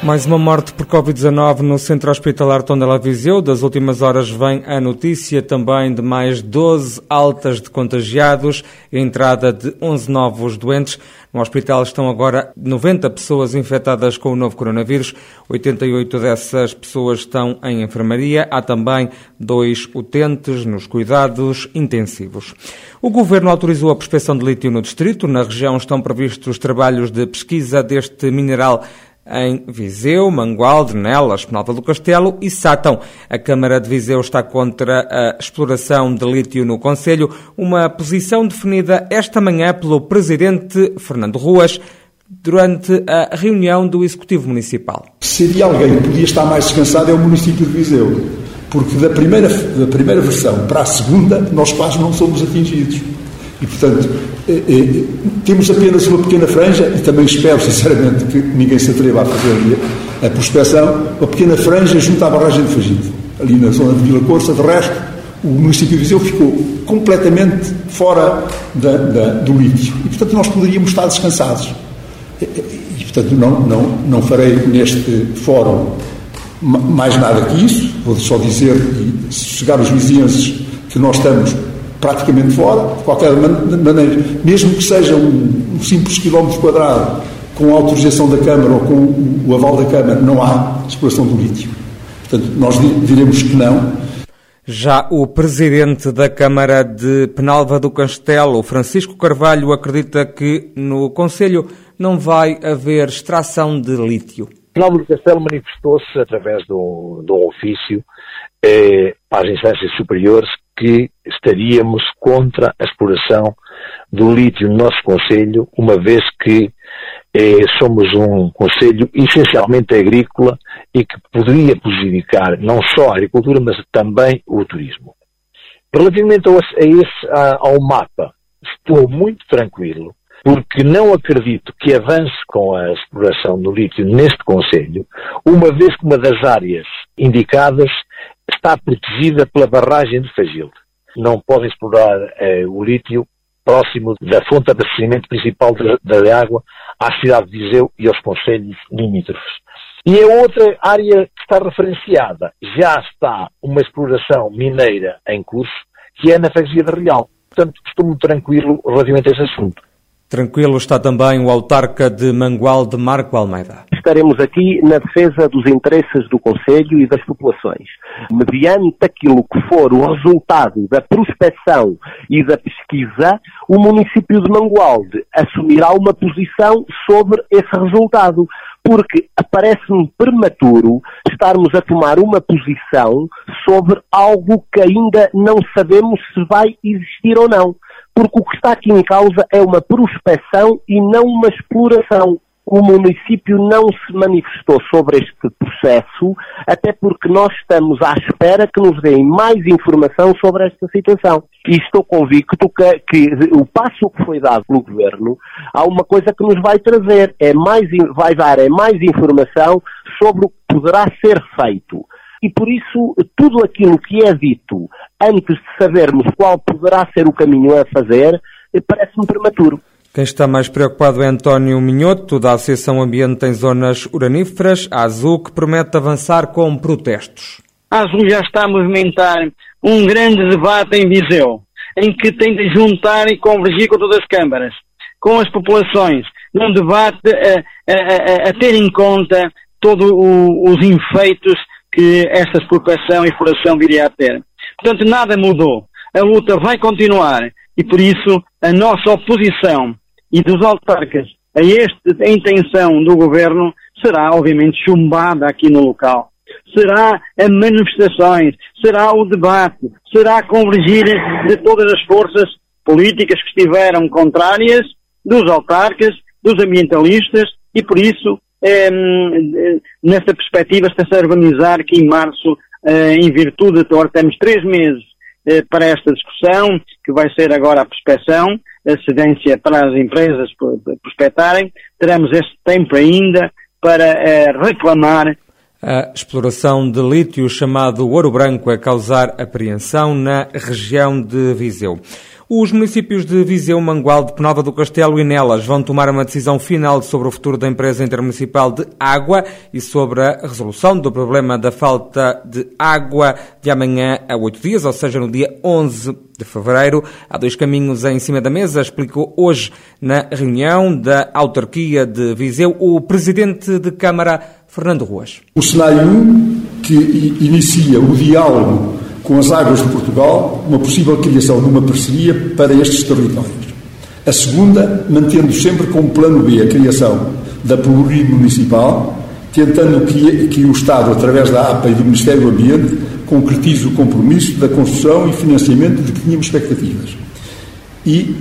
Mais uma morte por Covid-19 no Centro Hospitalar Tondela Viseu. Das últimas horas vem a notícia também de mais 12 altas de contagiados e entrada de 11 novos doentes. No hospital estão agora 90 pessoas infectadas com o novo coronavírus. 88 dessas pessoas estão em enfermaria. Há também dois utentes nos cuidados intensivos. O governo autorizou a prospecção de lítio no distrito. Na região estão previstos trabalhos de pesquisa deste mineral em Viseu, Mangualde, Nelas, Penalva do Castelo e Sátão. A Câmara de Viseu está contra a exploração de lítio no Conselho, uma posição definida esta manhã pelo Presidente Fernando Ruas durante a reunião do Executivo Municipal. Se havia alguém que podia estar mais descansado é o município de Viseu, porque da primeira, da primeira versão para a segunda nós quase não somos atingidos. E, portanto, eh, eh, temos apenas uma pequena franja, e também espero, sinceramente, que ninguém se atreva a fazer a prospecção, uma pequena franja junto à barragem de Fagite, ali na zona de Vila Corça. De resto, o município de Viseu ficou completamente fora da, da, do lítio. E, portanto, nós poderíamos estar descansados. E, e, portanto, não, não, não farei neste fórum mais nada que isso. Vou só dizer, e chegar os vizinhos que nós estamos praticamente fora, de qualquer maneira, mesmo que seja um, um simples quilómetro quadrado, com a autorização da Câmara ou com o, o aval da Câmara, não há exploração do lítio. Portanto, nós diremos que não. Já o presidente da Câmara de Penalva do Castelo, Francisco Carvalho, acredita que no Conselho não vai haver extração de lítio. Penalva do Castelo manifestou-se através de um, de um ofício eh, para as instâncias superiores que estaríamos contra a exploração do lítio no nosso Conselho, uma vez que eh, somos um Conselho essencialmente agrícola e que poderia prejudicar não só a agricultura, mas também o turismo. Relativamente a esse, ao mapa, estou muito tranquilo, porque não acredito que avance com a exploração do lítio neste Conselho, uma vez que uma das áreas indicadas está protegida pela barragem de Fagilde. Não podem explorar eh, o lítio próximo da fonte de abastecimento principal da água à cidade de Viseu e aos conselhos limítrofes. E a outra área que está referenciada, já está uma exploração mineira em curso, que é na freguesia de Real. Portanto, estou muito tranquilo relativamente a esse assunto. Tranquilo está também o autarca de Mangual de Marco Almeida. Estaremos aqui na defesa dos interesses do Conselho e das populações. Mediante aquilo que for o resultado da prospecção e da pesquisa, o município de Mangualde assumirá uma posição sobre esse resultado porque parece-me prematuro estarmos a tomar uma posição sobre algo que ainda não sabemos se vai existir ou não porque o que está aqui em causa é uma prospeção e não uma exploração. O município não se manifestou sobre este processo, até porque nós estamos à espera que nos deem mais informação sobre esta situação. E estou convicto que, que o passo que foi dado pelo Governo, há uma coisa que nos vai trazer, é mais, vai dar é mais informação sobre o que poderá ser feito. E por isso, tudo aquilo que é dito antes de sabermos qual poderá ser o caminho a fazer, parece-me prematuro. Quem está mais preocupado é António Minhoto, da Associação Ambiente em Zonas Uraníferas, a Azul, que promete avançar com protestos. A Azul já está a movimentar um grande debate em Viseu, em que tem de juntar e convergir com todas as câmaras, com as populações, num debate a, a, a, a ter em conta todos os efeitos que esta expropriação e exploração viria a ter. Portanto, nada mudou. A luta vai continuar e, por isso, a nossa oposição e dos autarcas a esta intenção do governo será, obviamente, chumbada aqui no local. Será a manifestações, será o debate, será a convergir de todas as forças políticas que estiveram contrárias, dos autarcas, dos ambientalistas, e por isso é, nessa perspectiva está-se a organizar que em março, eh, em virtude de agora temos três meses eh, para esta discussão, que vai ser agora a prospecção, a cedência para as empresas prospectarem, teremos este tempo ainda para reclamar a exploração de lítio chamado ouro branco a causar apreensão na região de Viseu. Os municípios de Viseu, Mangual, de Penalva do Castelo e Nelas vão tomar uma decisão final sobre o futuro da empresa intermunicipal de água e sobre a resolução do problema da falta de água de amanhã a oito dias, ou seja, no dia 11 de fevereiro. Há dois caminhos em cima da mesa, explicou hoje na reunião da autarquia de Viseu o presidente de Câmara, Fernando Ruas. O cenário 1, que inicia o diálogo com as águas de Portugal, uma possível criação de uma parceria para estes territórios. A segunda, mantendo sempre como plano B a criação da Pelouria Municipal, tentando que, que o Estado, através da APA e do Ministério do Ambiente, concretize o compromisso da construção e financiamento de que tínhamos expectativas. E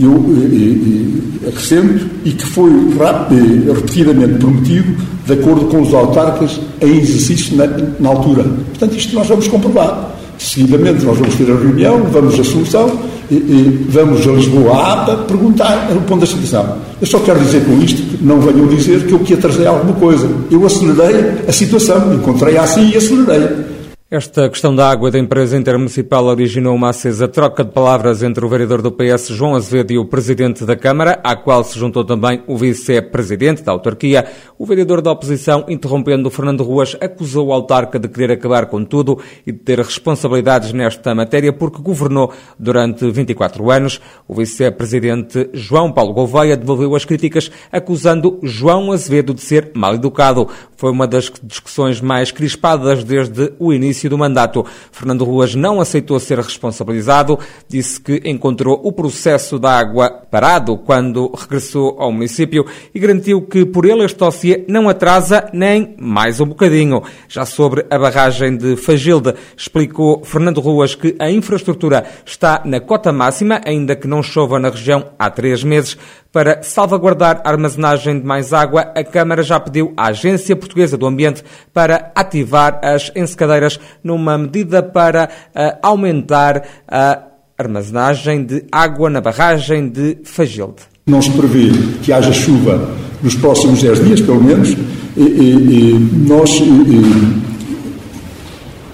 eu eh, eh, acrescento, e que foi eh, repetidamente prometido de acordo com os autarcas em exercício na, na altura. Portanto, isto nós vamos comprovar. Seguidamente, nós vamos ter a reunião, vamos a solução, e, e vamos a Lisboa, à APA, perguntar ponto da situação. Eu só quero dizer com isto, que não venham dizer que eu que atrasei alguma coisa. Eu acelerei a situação, encontrei-a assim e acelerei. Esta questão da água da empresa intermunicipal originou uma acesa troca de palavras entre o vereador do PS, João Azevedo, e o presidente da Câmara, à qual se juntou também o vice-presidente da autarquia. O vereador da oposição, interrompendo Fernando Ruas, acusou o autarca de querer acabar com tudo e de ter responsabilidades nesta matéria porque governou durante 24 anos. O vice-presidente João Paulo Gouveia devolveu as críticas, acusando João Azevedo de ser mal educado. Foi uma das discussões mais crispadas desde o início do mandato. Fernando Ruas não aceitou ser responsabilizado, disse que encontrou o processo da água parado quando regressou ao município e garantiu que por ele este dossiê não atrasa nem mais um bocadinho. Já sobre a barragem de Fagilde, explicou Fernando Ruas que a infraestrutura está na cota máxima, ainda que não chova na região há três meses. Para salvaguardar a armazenagem de mais água, a Câmara já pediu à Agência Portuguesa do Ambiente para ativar as ensecadeiras numa medida para uh, aumentar a armazenagem de água na barragem de Fagilde. Não se prevê que haja chuva nos próximos 10 dias, pelo menos. E, e, e nós e,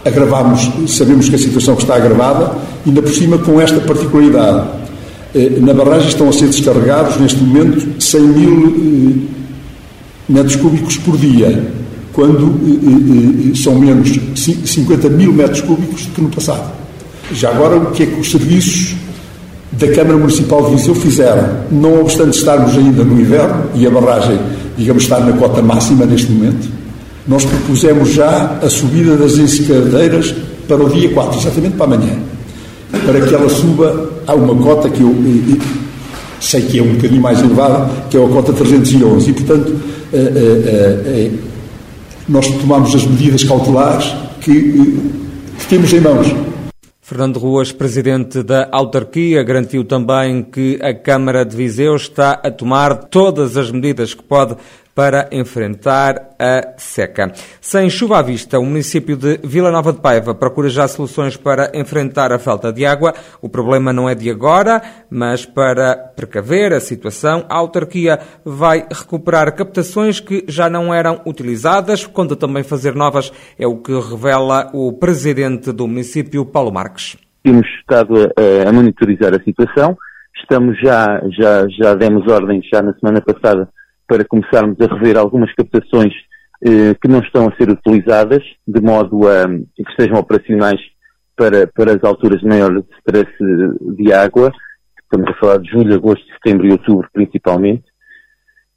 agravamos, sabemos que a situação está agravada, ainda por cima com esta particularidade na barragem estão a ser descarregados, neste momento, 100 mil eh, metros cúbicos por dia, quando eh, são menos 50 mil metros cúbicos do que no passado. Já agora, o que é que os serviços da Câmara Municipal de Viseu fizeram? Não obstante estarmos ainda no inverno e a barragem, digamos, estar na cota máxima neste momento, nós propusemos já a subida das ensecadeiras para o dia 4, exatamente para amanhã, para que ela suba há uma cota que eu, sei que é um bocadinho mais elevada, que é a cota 311. E, portanto, eh, eh, eh, nós tomamos as medidas cautelares que, que temos em mãos. Fernando Ruas, presidente da autarquia, garantiu também que a Câmara de Viseu está a tomar todas as medidas que pode para enfrentar a seca. Sem chuva à vista, o município de Vila Nova de Paiva procura já soluções para enfrentar a falta de água. O problema não é de agora, mas para precaver a situação, a autarquia vai recuperar captações que já não eram utilizadas, conta também fazer novas, é o que revela o presidente do município, Paulo Marques. Temos estado a, a monitorizar a situação, estamos já, já, já demos ordens já na semana passada para começarmos a rever algumas captações eh, que não estão a ser utilizadas, de modo a que estejam operacionais para, para as alturas de maior stress de água, estamos a falar de julho, agosto, setembro e outubro principalmente,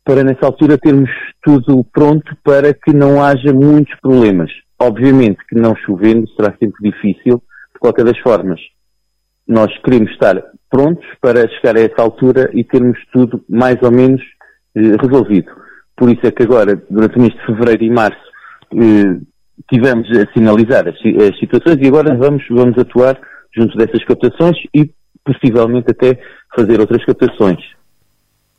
para nessa altura termos tudo pronto para que não haja muitos problemas. Obviamente que não chovendo será sempre difícil, de qualquer das formas. Nós queremos estar prontos para chegar a essa altura e termos tudo mais ou menos resolvido. Por isso é que agora, durante o mês de fevereiro e março, eh, tivemos a sinalizar as, as, situações e agora vamos, vamos atuar junto dessas captações e possivelmente até fazer outras captações.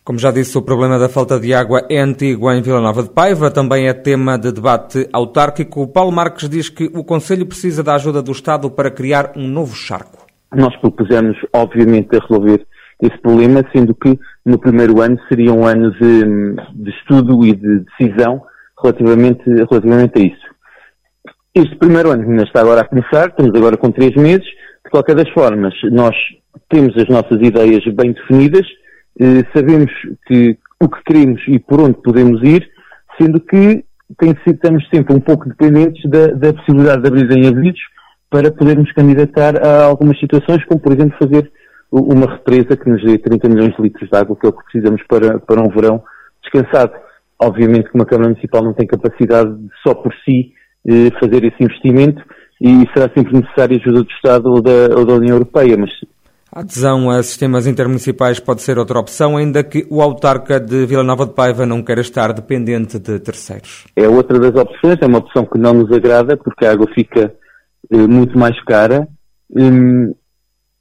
Como já disse, o problema da falta de água é antigo em Vila Nova de Paiva, também é tema de debate autárquico. Paulo Marques diz que o Conselho precisa da ajuda do Estado para criar um novo charco. Nós propusemos, obviamente, a resolver esse problema, sendo que no primeiro ano seria um ano de, de estudo e de decisão relativamente, relativamente a isso. Este primeiro ano ainda está agora a começar, estamos agora com três meses, de qualquer das formas, nós temos as nossas ideias bem definidas, eh, sabemos que, o que queremos e por onde podemos ir, sendo que tem, estamos sempre um pouco dependentes da, da possibilidade de abrirem abridos para podermos candidatar a algumas situações, como por exemplo fazer uma represa que nos dê 30 milhões de litros de água, que é o que precisamos para, para um verão descansado. Obviamente que uma Câmara Municipal não tem capacidade de, só por si eh, fazer esse investimento e será sempre necessária ajuda do Estado ou da, ou da União Europeia, mas a adesão a sistemas intermunicipais pode ser outra opção, ainda que o autarca de Vila Nova de Paiva não queira estar dependente de terceiros. É outra das opções, é uma opção que não nos agrada, porque a água fica eh, muito mais cara. Hum,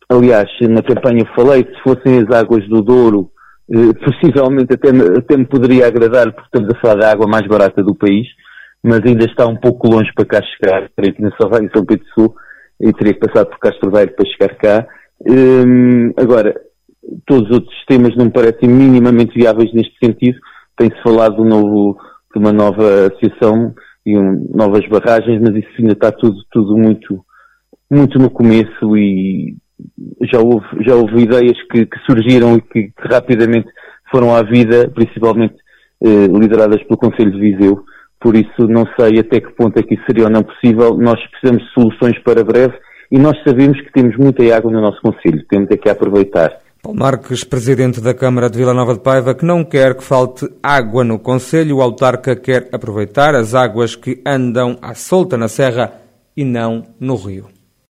aliás, na campanha falei que se fossem as águas do Douro, eh, possivelmente até, até me poderia agradar, porque estamos a falar da água mais barata do país, mas ainda está um pouco longe para cá chegar. Teria que ir na São Pedro do Sul e teria que passar por Castro Velho para chegar cá Hum, agora, todos os outros sistemas não me parecem minimamente viáveis neste sentido. Tem-se falado de, novo, de, uma nova associação e um, novas barragens, mas isso ainda está tudo, tudo muito, muito no começo e já houve, já houve ideias que, que surgiram e que, que, rapidamente foram à vida, principalmente eh, lideradas pelo Conselho de Viseu. Por isso não sei até que ponto é que isso seria ou não possível. Nós precisamos de soluções para breve e nós sabemos que temos muita água no nosso Conselho, temos é que aproveitar. Paulo Marques, presidente da Câmara de Vila Nova de Paiva, que não quer que falte água no Conselho, o autarca quer aproveitar as águas que andam à solta na serra e não no rio.